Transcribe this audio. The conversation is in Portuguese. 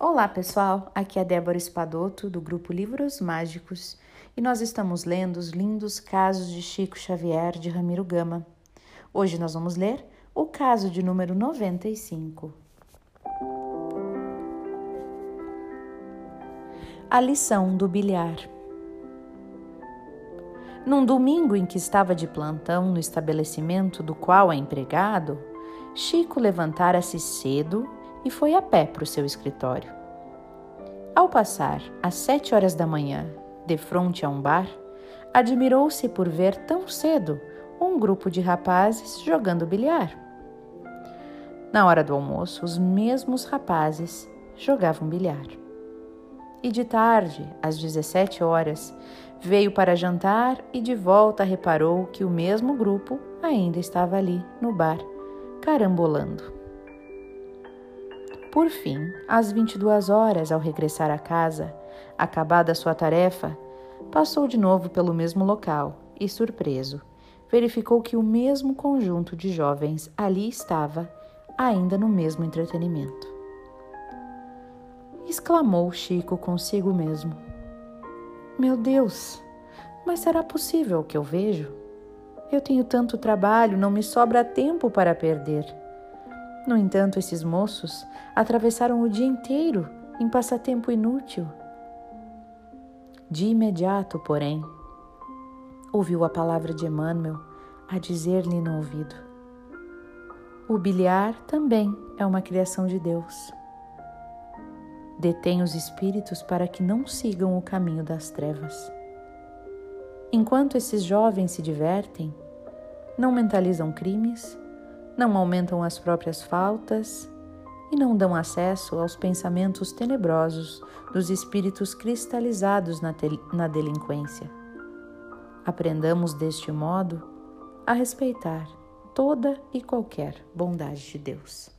Olá pessoal, aqui é Débora Espadoto do grupo Livros Mágicos e nós estamos lendo os lindos casos de Chico Xavier de Ramiro Gama. Hoje nós vamos ler o caso de número 95. A lição do bilhar. Num domingo em que estava de plantão no estabelecimento do qual é empregado, Chico levantara-se cedo e foi a pé para o seu escritório. Ao passar, às sete horas da manhã, de frente a um bar, admirou-se por ver tão cedo um grupo de rapazes jogando bilhar. Na hora do almoço, os mesmos rapazes jogavam bilhar. E de tarde, às 17 horas, veio para jantar e de volta reparou que o mesmo grupo ainda estava ali no bar, carambolando. Por fim, às 22 horas, ao regressar à casa, acabada sua tarefa, passou de novo pelo mesmo local e, surpreso, verificou que o mesmo conjunto de jovens ali estava, ainda no mesmo entretenimento. Exclamou Chico consigo mesmo: Meu Deus, mas será possível que eu vejo? Eu tenho tanto trabalho, não me sobra tempo para perder. No entanto, esses moços atravessaram o dia inteiro em passatempo inútil. De imediato, porém, ouviu a palavra de Emmanuel a dizer-lhe no ouvido: O bilhar também é uma criação de Deus. Detém os espíritos para que não sigam o caminho das trevas. Enquanto esses jovens se divertem, não mentalizam crimes, não aumentam as próprias faltas e não dão acesso aos pensamentos tenebrosos dos espíritos cristalizados na, na delinquência. Aprendamos deste modo a respeitar toda e qualquer bondade de Deus.